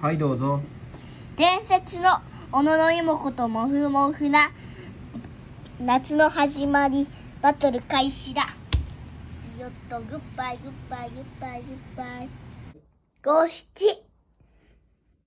はいどうぞ。伝説の小野妹子ともふもふな夏の始まりバトル開始だ。よっとグッバイグッバイグッバイグッバイ。五七。